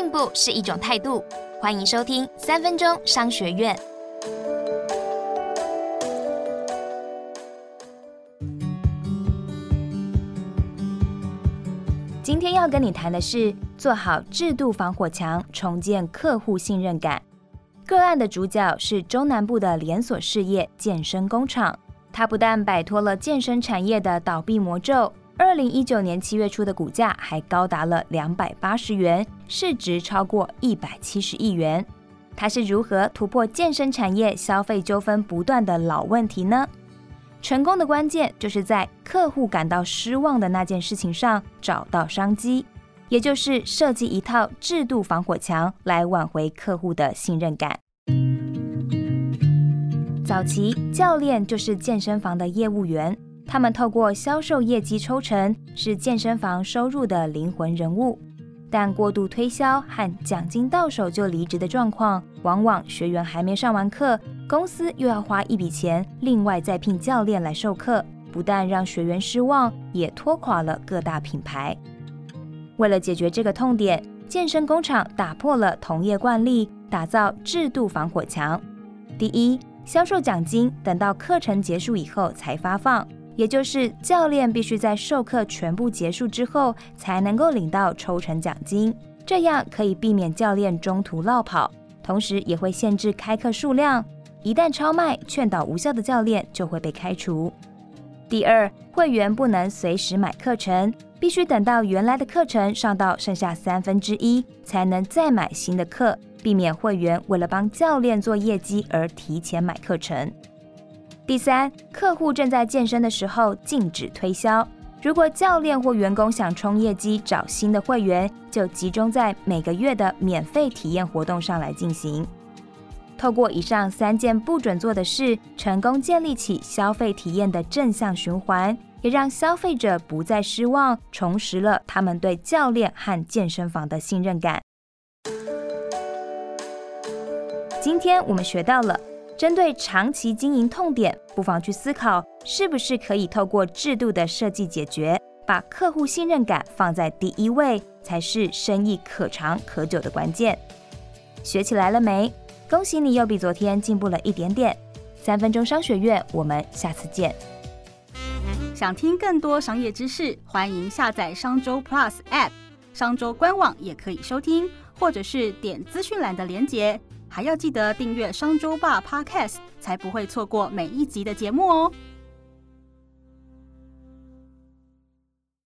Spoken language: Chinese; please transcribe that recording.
进步是一种态度。欢迎收听三分钟商学院。今天要跟你谈的是做好制度防火墙，重建客户信任感。个案的主角是中南部的连锁事业健身工厂，它不但摆脱了健身产业的倒闭魔咒。二零一九年七月初的股价还高达了两百八十元，市值超过一百七十亿元。它是如何突破健身产业消费纠纷不断的老问题呢？成功的关键就是在客户感到失望的那件事情上找到商机，也就是设计一套制度防火墙来挽回客户的信任感。早期教练就是健身房的业务员。他们透过销售业绩抽成，是健身房收入的灵魂人物。但过度推销和奖金到手就离职的状况，往往学员还没上完课，公司又要花一笔钱另外再聘教练来授课，不但让学员失望，也拖垮了各大品牌。为了解决这个痛点，健身工厂打破了同业惯例，打造制度防火墙。第一，销售奖金等到课程结束以后才发放。也就是教练必须在授课全部结束之后才能够领到抽成奖金，这样可以避免教练中途落跑，同时也会限制开课数量。一旦超卖、劝导无效的教练就会被开除。第二，会员不能随时买课程，必须等到原来的课程上到剩下三分之一才能再买新的课，避免会员为了帮教练做业绩而提前买课程。第三，客户正在健身的时候禁止推销。如果教练或员工想冲业绩、找新的会员，就集中在每个月的免费体验活动上来进行。透过以上三件不准做的事，成功建立起消费体验的正向循环，也让消费者不再失望，重拾了他们对教练和健身房的信任感。今天我们学到了。针对长期经营痛点，不妨去思考是不是可以透过制度的设计解决，把客户信任感放在第一位，才是生意可长可久的关键。学起来了没？恭喜你又比昨天进步了一点点。三分钟商学院，我们下次见。想听更多商业知识，欢迎下载商周 Plus App，商周官网也可以收听，或者是点资讯栏的连结。还要记得订阅商周吧 Podcast，才不会错过每一集的节目哦。